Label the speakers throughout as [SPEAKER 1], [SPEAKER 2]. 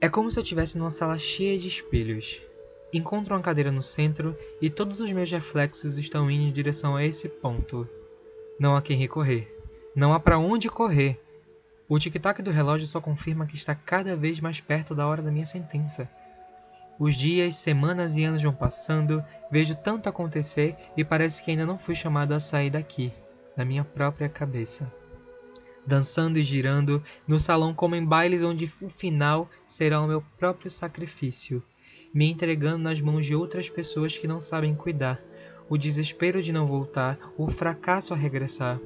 [SPEAKER 1] É como se eu estivesse numa sala cheia de espelhos. Encontro uma cadeira no centro e todos os meus reflexos estão indo em direção a esse ponto. Não há quem recorrer. Não há para onde correr. O tic-tac do relógio só confirma que está cada vez mais perto da hora da minha sentença. Os dias, semanas e anos vão passando, vejo tanto acontecer e parece que ainda não fui chamado a sair daqui, da minha própria cabeça dançando e girando no salão como em bailes onde o final será o meu próprio sacrifício, me entregando nas mãos de outras pessoas que não sabem cuidar, o desespero de não voltar, o fracasso a regressar.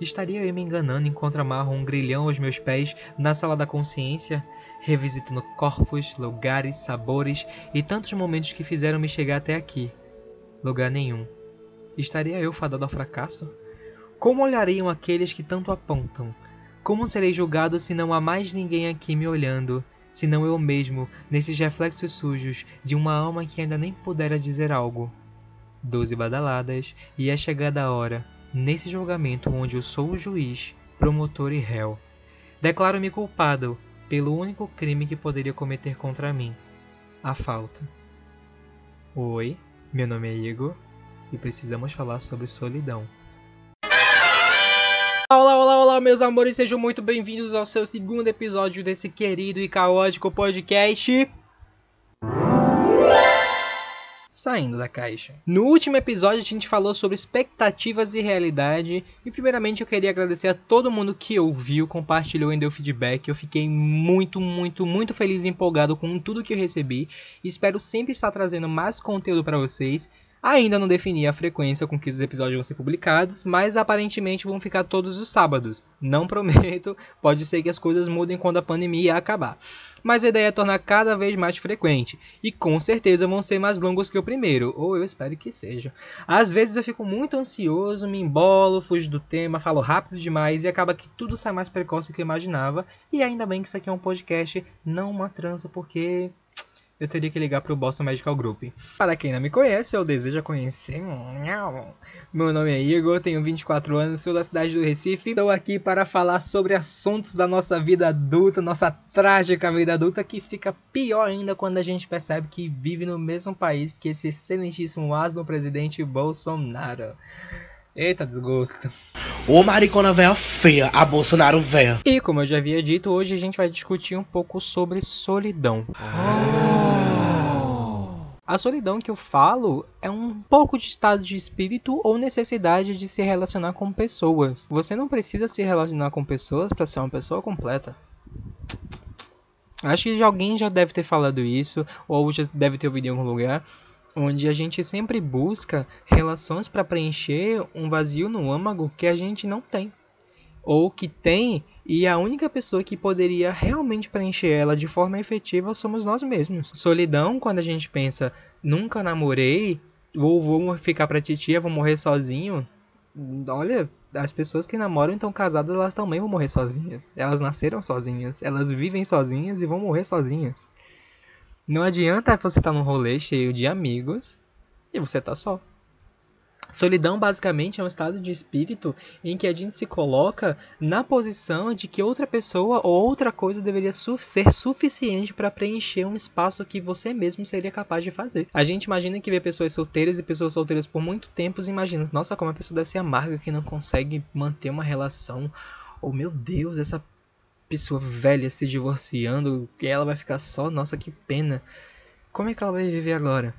[SPEAKER 1] Estaria eu me enganando enquanto amarro um grilhão aos meus pés na sala da consciência, revisitando corpos, lugares, sabores e tantos momentos que fizeram me chegar até aqui? Lugar nenhum. Estaria eu fadado ao fracasso? Como olhariam aqueles que tanto apontam? Como serei julgado se não há mais ninguém aqui me olhando, senão eu mesmo, nesses reflexos sujos de uma alma que ainda nem pudera dizer algo? Doze badaladas, e é chegada a hora, nesse julgamento onde eu sou o juiz, promotor e réu. Declaro-me culpado pelo único crime que poderia cometer contra mim: a falta. Oi, meu nome é Igor e precisamos falar sobre solidão. Olá, olá, olá, meus amores, sejam muito bem-vindos ao seu segundo episódio desse querido e caótico podcast. Saindo da caixa. No último episódio a gente falou sobre expectativas e realidade. E primeiramente eu queria agradecer a todo mundo que ouviu, compartilhou e deu feedback. Eu fiquei muito, muito, muito feliz e empolgado com tudo que eu recebi. Espero sempre estar trazendo mais conteúdo para vocês. Ainda não defini a frequência com que os episódios vão ser publicados, mas aparentemente vão ficar todos os sábados. Não prometo, pode ser que as coisas mudem quando a pandemia acabar. Mas a ideia é tornar cada vez mais frequente, e com certeza vão ser mais longos que o primeiro, ou eu espero que seja. Às vezes eu fico muito ansioso, me embolo, fujo do tema, falo rápido demais e acaba que tudo sai mais precoce do que eu imaginava. E ainda bem que isso aqui é um podcast, não uma trança, porque eu teria que ligar para o Boston Medical Group. Para quem não me conhece ou deseja conhecer, meu nome é Igor, tenho 24 anos, sou da cidade do Recife. Estou aqui para falar sobre assuntos da nossa vida adulta, nossa trágica vida adulta, que fica pior ainda quando a gente percebe que vive no mesmo país que esse excelentíssimo asno presidente Bolsonaro. Eita desgosto.
[SPEAKER 2] Ô maricona véia feia, a Bolsonaro véia.
[SPEAKER 1] E como eu já havia dito, hoje a gente vai discutir um pouco sobre solidão. Oh. A solidão que eu falo é um pouco de estado de espírito ou necessidade de se relacionar com pessoas. Você não precisa se relacionar com pessoas para ser uma pessoa completa. Acho que alguém já deve ter falado isso, ou já deve ter ouvido em algum lugar onde a gente sempre busca relações para preencher um vazio no âmago que a gente não tem, ou que tem e a única pessoa que poderia realmente preencher ela de forma efetiva somos nós mesmos. Solidão, quando a gente pensa, nunca namorei, ou vou ficar pra titia, vou morrer sozinho. Olha, as pessoas que namoram e estão casadas, elas também vão morrer sozinhas. Elas nasceram sozinhas, elas vivem sozinhas e vão morrer sozinhas. Não adianta você estar tá num rolê cheio de amigos e você tá só. Solidão basicamente é um estado de espírito em que a gente se coloca na posição de que outra pessoa ou outra coisa deveria su ser suficiente para preencher um espaço que você mesmo seria capaz de fazer. A gente imagina que vê pessoas solteiras e pessoas solteiras por muito tempo e imagina, nossa, como a pessoa deve ser amarga que não consegue manter uma relação. Oh, meu Deus, essa pessoa velha se divorciando e ela vai ficar só, nossa, que pena. Como é que ela vai viver agora?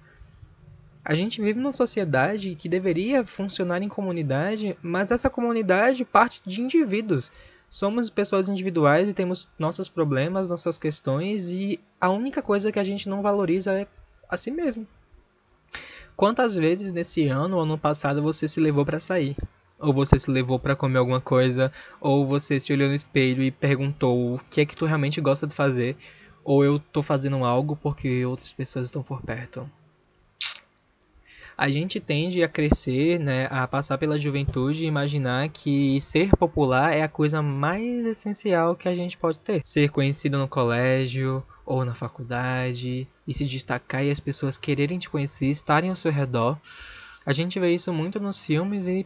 [SPEAKER 1] A gente vive numa sociedade que deveria funcionar em comunidade, mas essa comunidade parte de indivíduos. Somos pessoas individuais e temos nossos problemas, nossas questões, e a única coisa que a gente não valoriza é a si mesmo. Quantas vezes nesse ano ou ano passado você se levou para sair? Ou você se levou para comer alguma coisa, ou você se olhou no espelho e perguntou o que é que tu realmente gosta de fazer, ou eu tô fazendo algo porque outras pessoas estão por perto. A gente tende a crescer, né, a passar pela juventude e imaginar que ser popular é a coisa mais essencial que a gente pode ter. Ser conhecido no colégio ou na faculdade e se destacar e as pessoas quererem te conhecer, estarem ao seu redor. A gente vê isso muito nos filmes e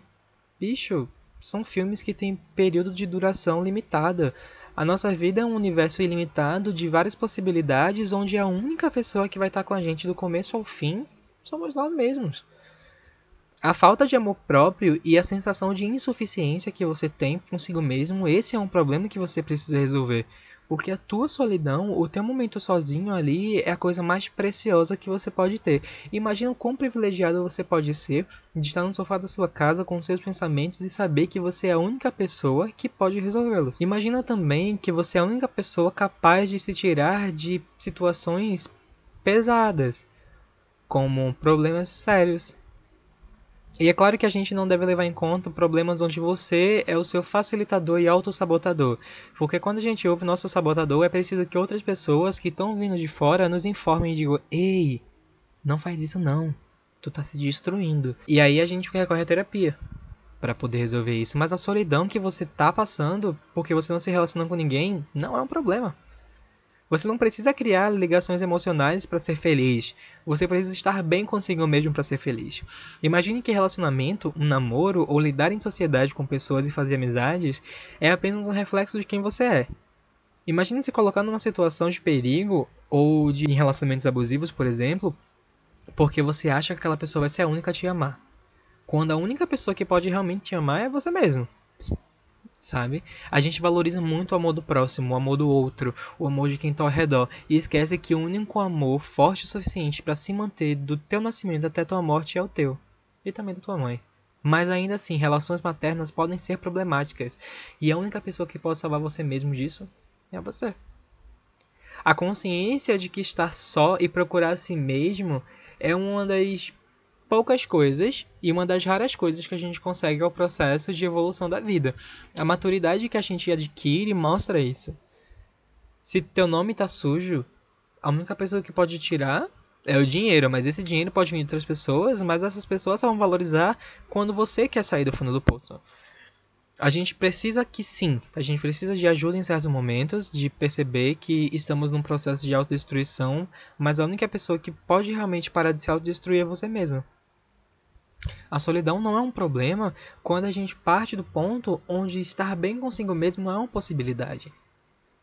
[SPEAKER 1] bicho, são filmes que têm período de duração limitada. A nossa vida é um universo ilimitado de várias possibilidades, onde a única pessoa que vai estar com a gente do começo ao fim somos nós mesmos. A falta de amor próprio e a sensação de insuficiência que você tem consigo mesmo, esse é um problema que você precisa resolver. Porque a tua solidão, o teu momento sozinho ali é a coisa mais preciosa que você pode ter. Imagina o quão privilegiado você pode ser de estar no sofá da sua casa com seus pensamentos e saber que você é a única pessoa que pode resolvê-los. Imagina também que você é a única pessoa capaz de se tirar de situações pesadas, como problemas sérios, e é claro que a gente não deve levar em conta problemas onde você é o seu facilitador e autossabotador. Porque quando a gente ouve nosso sabotador, é preciso que outras pessoas que estão vindo de fora nos informem e digam: Ei, não faz isso não. Tu tá se destruindo. E aí a gente recorre à terapia para poder resolver isso. Mas a solidão que você tá passando porque você não se relaciona com ninguém não é um problema. Você não precisa criar ligações emocionais para ser feliz. Você precisa estar bem consigo mesmo para ser feliz. Imagine que relacionamento, um namoro ou lidar em sociedade com pessoas e fazer amizades é apenas um reflexo de quem você é. Imagine se colocar numa situação de perigo ou de relacionamentos abusivos, por exemplo, porque você acha que aquela pessoa vai ser a única a te amar. Quando a única pessoa que pode realmente te amar é você mesmo sabe? A gente valoriza muito o amor do próximo, o amor do outro, o amor de quem está ao redor e esquece que o único amor forte o suficiente para se manter do teu nascimento até tua morte é o teu e também da tua mãe. Mas ainda assim, relações maternas podem ser problemáticas e a única pessoa que pode salvar você mesmo disso é você. A consciência de que estar só e procurar a si mesmo é uma das poucas coisas e uma das raras coisas que a gente consegue é o processo de evolução da vida. A maturidade que a gente adquire mostra isso. Se teu nome tá sujo, a única pessoa que pode tirar é o dinheiro, mas esse dinheiro pode vir de outras pessoas, mas essas pessoas só vão valorizar quando você quer sair do fundo do poço. A gente precisa que sim, a gente precisa de ajuda em certos momentos, de perceber que estamos num processo de autodestruição, mas a única pessoa que pode realmente parar de se autodestruir é você mesmo. A solidão não é um problema quando a gente parte do ponto onde estar bem consigo mesmo é uma possibilidade.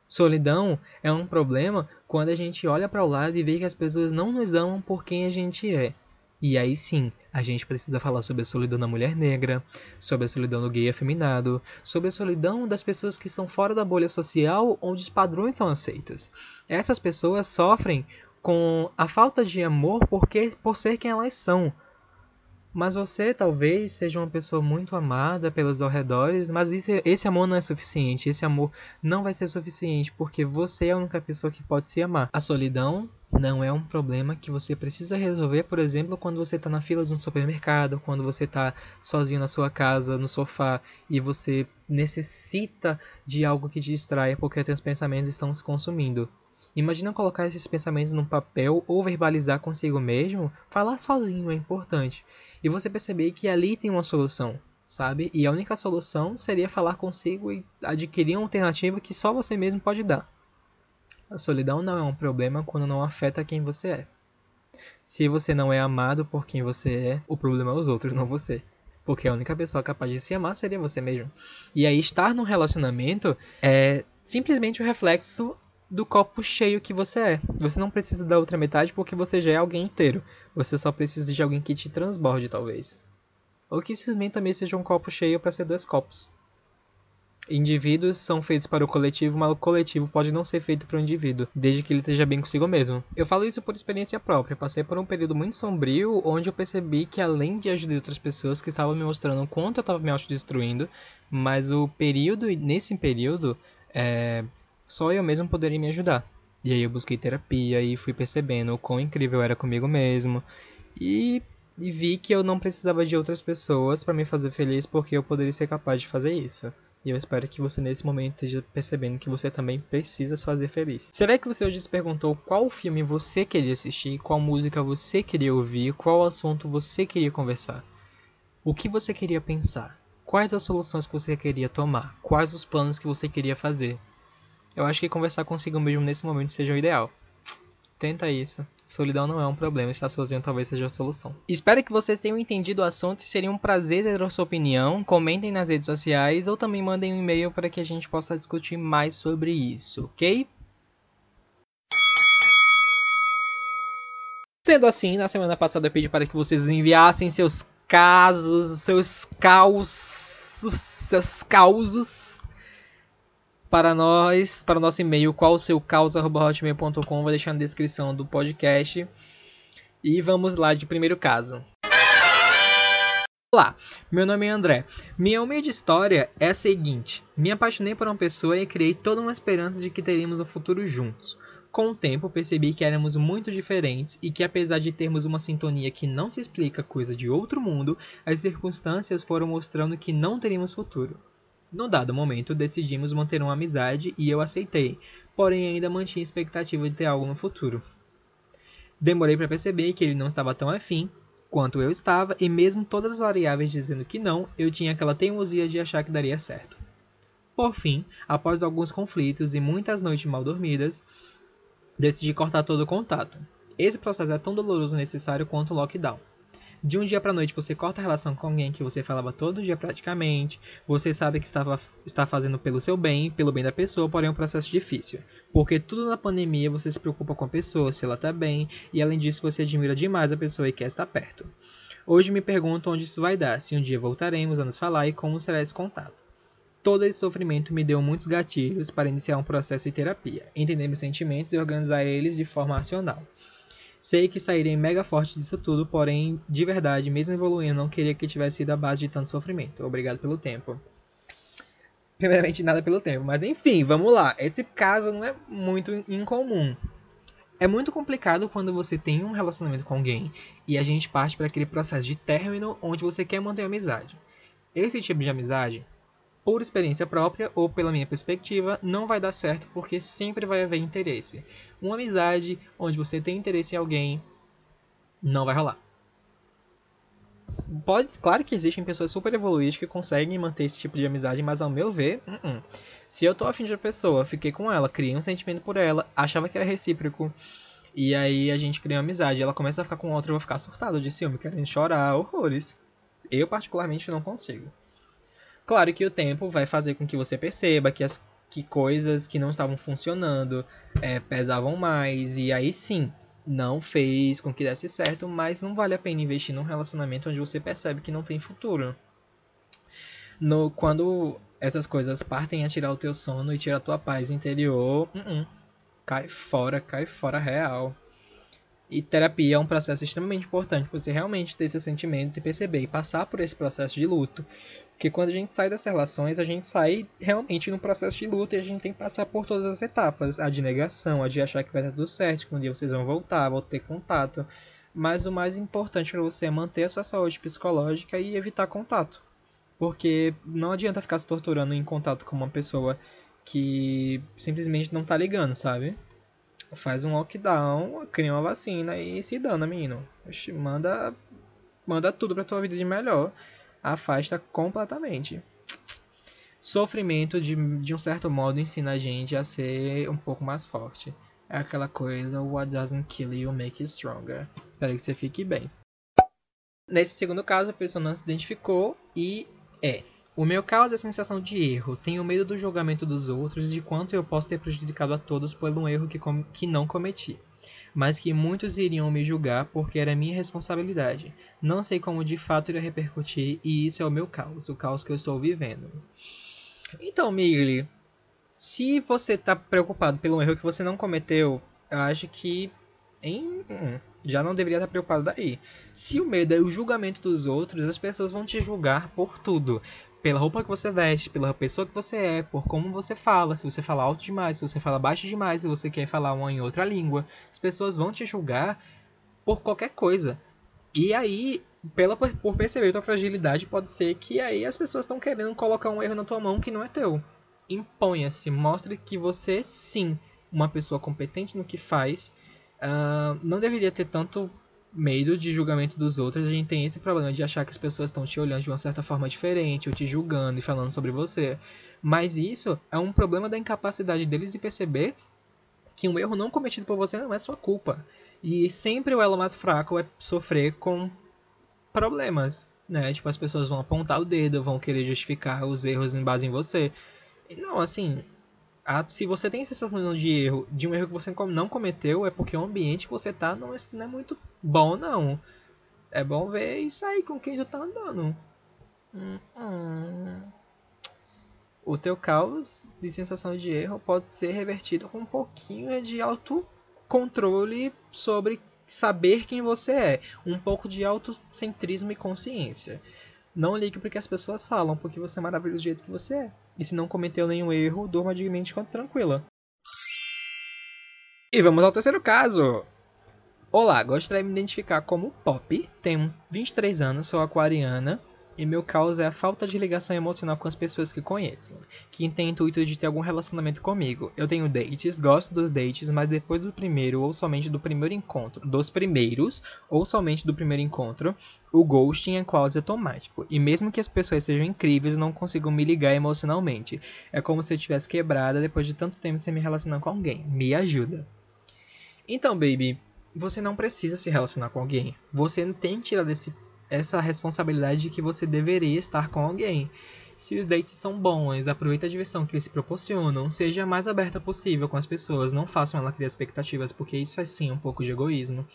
[SPEAKER 1] Solidão é um problema quando a gente olha para o lado e vê que as pessoas não nos amam por quem a gente é. E aí sim, a gente precisa falar sobre a solidão da mulher negra, sobre a solidão do gay afeminado, sobre a solidão das pessoas que estão fora da bolha social onde os padrões são aceitos. Essas pessoas sofrem com a falta de amor porque, por ser quem elas são, mas você talvez seja uma pessoa muito amada pelos arredores, mas isso, esse amor não é suficiente. Esse amor não vai ser suficiente porque você é a única pessoa que pode se amar. A solidão não é um problema que você precisa resolver, por exemplo, quando você está na fila de um supermercado, quando você está sozinho na sua casa, no sofá, e você necessita de algo que te distraia porque seus pensamentos estão se consumindo. Imagina colocar esses pensamentos num papel ou verbalizar consigo mesmo. Falar sozinho é importante e você perceber que ali tem uma solução, sabe? E a única solução seria falar consigo e adquirir uma alternativa que só você mesmo pode dar. A solidão não é um problema quando não afeta quem você é. Se você não é amado por quem você é, o problema é os outros, não você. Porque a única pessoa capaz de se amar seria você mesmo. E aí, estar num relacionamento é simplesmente o reflexo do copo cheio que você é. Você não precisa da outra metade porque você já é alguém inteiro. Você só precisa de alguém que te transborde, talvez. Ou que simplesmente também seja um copo cheio para ser dois copos. Indivíduos são feitos para o coletivo, mas o coletivo pode não ser feito para o indivíduo, desde que ele esteja bem consigo mesmo. Eu falo isso por experiência própria. Passei por um período muito sombrio, onde eu percebi que além de ajudar outras pessoas que estavam me mostrando o quanto eu estava me autodestruindo, mas o período, nesse período, é, só eu mesmo poderia me ajudar. E aí eu busquei terapia e fui percebendo o quão incrível era comigo mesmo. E, e vi que eu não precisava de outras pessoas para me fazer feliz porque eu poderia ser capaz de fazer isso. E eu espero que você nesse momento esteja percebendo que você também precisa se fazer feliz. Será que você hoje se perguntou qual filme você queria assistir, qual música você queria ouvir, qual assunto você queria conversar? O que você queria pensar? Quais as soluções que você queria tomar? Quais os planos que você queria fazer? Eu acho que conversar consigo mesmo nesse momento seja o ideal. Tenta isso. Solidão não é um problema, estar sozinho talvez seja a solução. Espero que vocês tenham entendido o assunto e seria um prazer ter a sua opinião. Comentem nas redes sociais ou também mandem um e-mail para que a gente possa discutir mais sobre isso, ok? Sendo assim, na semana passada eu pedi para que vocês enviassem seus casos, seus caos, seus causos para nós, para o nosso e-mail, qual o seu causa@hotmail.com, vou deixar na descrição do podcast. E vamos lá de primeiro caso. Olá, meu nome é André. Minha humilde história é a seguinte: me apaixonei por uma pessoa e criei toda uma esperança de que teríamos um futuro juntos. Com o tempo, percebi que éramos muito diferentes e que, apesar de termos uma sintonia que não se explica coisa de outro mundo, as circunstâncias foram mostrando que não teríamos futuro. No dado momento, decidimos manter uma amizade e eu aceitei, porém ainda mantinha expectativa de ter algo no futuro. Demorei para perceber que ele não estava tão afim quanto eu estava, e mesmo todas as variáveis dizendo que não, eu tinha aquela teimosia de achar que daria certo. Por fim, após alguns conflitos e muitas noites mal dormidas, decidi cortar todo o contato. Esse processo é tão doloroso e necessário quanto o lockdown. De um dia para noite você corta a relação com alguém que você falava todo dia praticamente, você sabe que estava, está fazendo pelo seu bem, pelo bem da pessoa, porém é um processo difícil. Porque tudo na pandemia você se preocupa com a pessoa, se ela está bem, e além disso você admira demais a pessoa e quer estar perto. Hoje me pergunto onde isso vai dar, se um dia voltaremos a nos falar e como será esse contato. Todo esse sofrimento me deu muitos gatilhos para iniciar um processo de terapia, entender meus sentimentos e organizar eles de forma racional. Sei que sairei mega forte disso tudo, porém, de verdade, mesmo evoluindo, não queria que tivesse sido a base de tanto sofrimento. Obrigado pelo tempo. Primeiramente, nada pelo tempo, mas enfim, vamos lá. Esse caso não é muito incomum. É muito complicado quando você tem um relacionamento com alguém e a gente parte para aquele processo de término onde você quer manter a amizade. Esse tipo de amizade por experiência própria ou pela minha perspectiva, não vai dar certo porque sempre vai haver interesse. Uma amizade onde você tem interesse em alguém não vai rolar. Pode, claro que existem pessoas super evoluídas que conseguem manter esse tipo de amizade, mas ao meu ver, uh -uh. se eu tô afim de uma pessoa, fiquei com ela, criei um sentimento por ela, achava que era recíproco, e aí a gente cria uma amizade, ela começa a ficar com outra, eu vou ficar surtado de ciúme, querendo chorar, horrores. Eu particularmente não consigo. Claro que o tempo vai fazer com que você perceba que as que coisas que não estavam funcionando é, pesavam mais, e aí sim, não fez com que desse certo, mas não vale a pena investir num relacionamento onde você percebe que não tem futuro. No, quando essas coisas partem a tirar o teu sono e tirar a tua paz interior, uh -uh, cai fora, cai fora real. E terapia é um processo extremamente importante para você realmente ter seus sentimentos e perceber e passar por esse processo de luto. Porque quando a gente sai das relações, a gente sai realmente no processo de luta e a gente tem que passar por todas as etapas. A de negação, a de achar que vai dar tudo certo, que um dia vocês vão voltar, vão ter contato. Mas o mais importante para você é manter a sua saúde psicológica e evitar contato. Porque não adianta ficar se torturando em contato com uma pessoa que simplesmente não tá ligando, sabe? Faz um lockdown, cria uma vacina e se dana, menino. Manda, manda tudo pra tua vida de melhor afasta completamente. Sofrimento, de, de um certo modo, ensina a gente a ser um pouco mais forte. É aquela coisa, what doesn't kill you make you stronger. Espero que você fique bem. Nesse segundo caso, a pessoa não se identificou e é. O meu caso é a sensação de erro. Tenho medo do julgamento dos outros e de quanto eu posso ter prejudicado a todos por um erro que, que não cometi mas que muitos iriam me julgar porque era minha responsabilidade. Não sei como de fato iria repercutir e isso é o meu caos, o caos que eu estou vivendo. Então, Migli, se você está preocupado pelo erro que você não cometeu, eu acho que em, hum, já não deveria estar preocupado daí. Se o medo é o julgamento dos outros, as pessoas vão te julgar por tudo pela roupa que você veste, pela pessoa que você é, por como você fala, se você fala alto demais, se você fala baixo demais, se você quer falar uma em outra língua. As pessoas vão te julgar por qualquer coisa. E aí, pela, por perceber tua fragilidade, pode ser que aí as pessoas estão querendo colocar um erro na tua mão que não é teu. Imponha-se, mostre que você sim, uma pessoa competente no que faz, uh, não deveria ter tanto medo de julgamento dos outros, a gente tem esse problema de achar que as pessoas estão te olhando de uma certa forma diferente, ou te julgando e falando sobre você. Mas isso é um problema da incapacidade deles de perceber que um erro não cometido por você não é sua culpa. E sempre o elo mais fraco é sofrer com problemas, né? Tipo, as pessoas vão apontar o dedo, vão querer justificar os erros em base em você. E não, assim, a, se você tem a sensação de erro, de um erro que você não cometeu, é porque o ambiente que você tá não é, não é muito bom, não. É bom ver isso aí com quem tu tá andando. Hum, hum. O teu caos de sensação de erro pode ser revertido com um pouquinho de autocontrole sobre saber quem você é. Um pouco de autocentrismo e consciência. Não ligue porque as pessoas falam, porque você é maravilhoso do jeito que você é. E se não cometeu nenhum erro, durma de mente tranquila. E vamos ao terceiro caso. Olá, gostaria de me identificar como Pop, tenho 23 anos, sou aquariana e meu caos é a falta de ligação emocional com as pessoas que conheço, que tem intuito de ter algum relacionamento comigo. Eu tenho dates, gosto dos dates, mas depois do primeiro ou somente do primeiro encontro, dos primeiros ou somente do primeiro encontro, o ghosting é quase automático. E mesmo que as pessoas sejam incríveis, não consigo me ligar emocionalmente. É como se eu tivesse quebrada depois de tanto tempo sem me relacionar com alguém. Me ajuda. Então, baby, você não precisa se relacionar com alguém. Você tem que tirar desse, essa responsabilidade de que você deveria estar com alguém. Se os dates são bons, aproveite a diversão que eles se proporcionam, seja a mais aberta possível com as pessoas, não façam ela criar expectativas, porque isso é sim um pouco de egoísmo.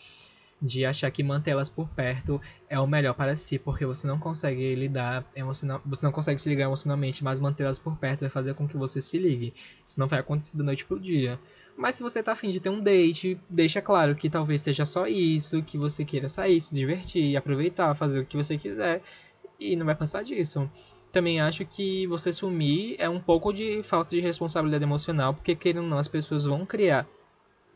[SPEAKER 1] De achar que mantê-las por perto é o melhor para si, porque você não consegue lidar emocional, você não consegue se ligar emocionalmente, mas mantê-las por perto vai fazer com que você se ligue. Isso não vai acontecer da noite pro dia. Mas se você tá afim de ter um date, deixa claro que talvez seja só isso, que você queira sair, se divertir, aproveitar, fazer o que você quiser e não vai passar disso. Também acho que você sumir é um pouco de falta de responsabilidade emocional, porque querendo ou não, as pessoas vão criar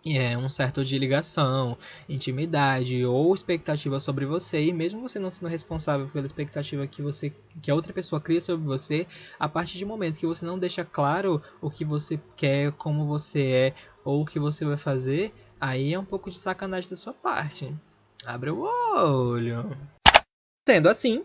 [SPEAKER 1] é, um certo de ligação, intimidade ou expectativa sobre você e mesmo você não sendo responsável pela expectativa que você que a outra pessoa cria sobre você, a partir do momento que você não deixa claro o que você quer, como você é ou o que você vai fazer, aí é um pouco de sacanagem da sua parte. Abre o olho. Sendo assim,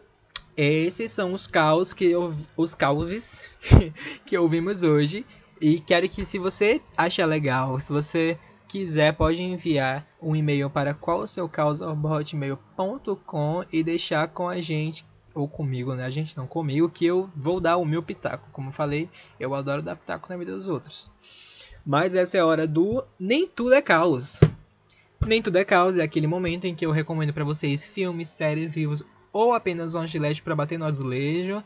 [SPEAKER 1] esses são os caos que eu, os causes que ouvimos hoje e quero que se você acha legal, se você quiser, pode enviar um e-mail para qual o seu causa@hotmail.com e deixar com a gente ou comigo, né? A gente não comigo, que eu vou dar o meu pitaco. Como falei, eu adoro dar pitaco na vida dos outros. Mas essa é a hora do nem tudo é caos. Nem tudo é caos é aquele momento em que eu recomendo para vocês filmes, séries, livros ou apenas um gilete para bater no azulejo.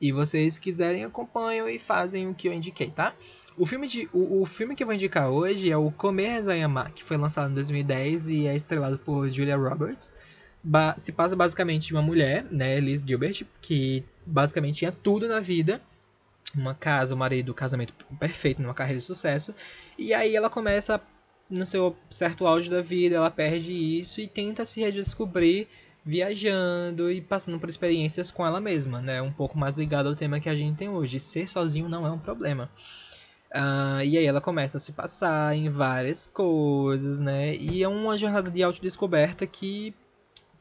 [SPEAKER 1] E vocês quiserem acompanham e fazem o que eu indiquei, tá? O filme, de, o, o, filme que eu vou indicar hoje é o Comer Zayama, que foi lançado em 2010 e é estrelado por Julia Roberts. Ba se passa basicamente de uma mulher, né, Liz Gilbert, que basicamente tinha tudo na vida. Uma casa, um marido, um casamento perfeito, numa carreira de sucesso. E aí ela começa, no seu certo auge da vida, ela perde isso e tenta se redescobrir viajando e passando por experiências com ela mesma, né? Um pouco mais ligado ao tema que a gente tem hoje. Ser sozinho não é um problema. Uh, e aí ela começa a se passar em várias coisas, né? E é uma jornada de autodescoberta que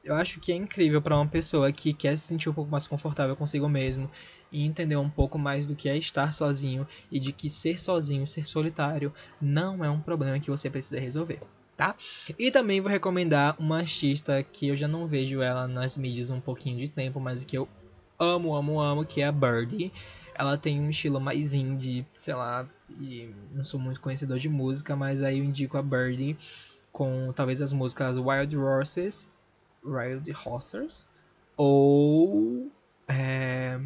[SPEAKER 1] eu acho que é incrível para uma pessoa que quer se sentir um pouco mais confortável consigo mesmo e entender um pouco mais do que é estar sozinho e de que ser sozinho, ser solitário, não é um problema que você precisa resolver. Tá? E também vou recomendar uma artista que eu já não vejo ela nas mídias um pouquinho de tempo, mas que eu amo, amo, amo, que é a Birdie. Ela tem um estilo mais indie, sei lá, e não sou muito conhecedor de música, mas aí eu indico a Birdie com talvez as músicas Wild Horses, Wild Horses, ou é,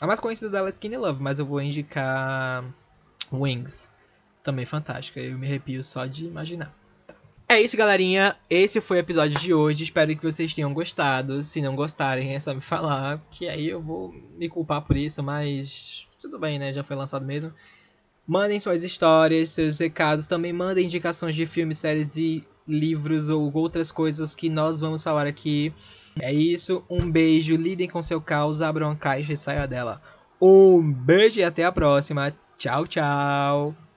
[SPEAKER 1] a mais conhecida dela é Skinny Love, mas eu vou indicar Wings, também fantástica, eu me arrepio só de imaginar. É isso, galerinha. Esse foi o episódio de hoje. Espero que vocês tenham gostado. Se não gostarem, é só me falar, que aí eu vou me culpar por isso, mas tudo bem, né? Já foi lançado mesmo. Mandem suas histórias, seus recados. Também mandem indicações de filmes, séries e livros ou outras coisas que nós vamos falar aqui. É isso. Um beijo. Lidem com seu caos. Abram a caixa e saia dela. Um beijo e até a próxima. Tchau, tchau.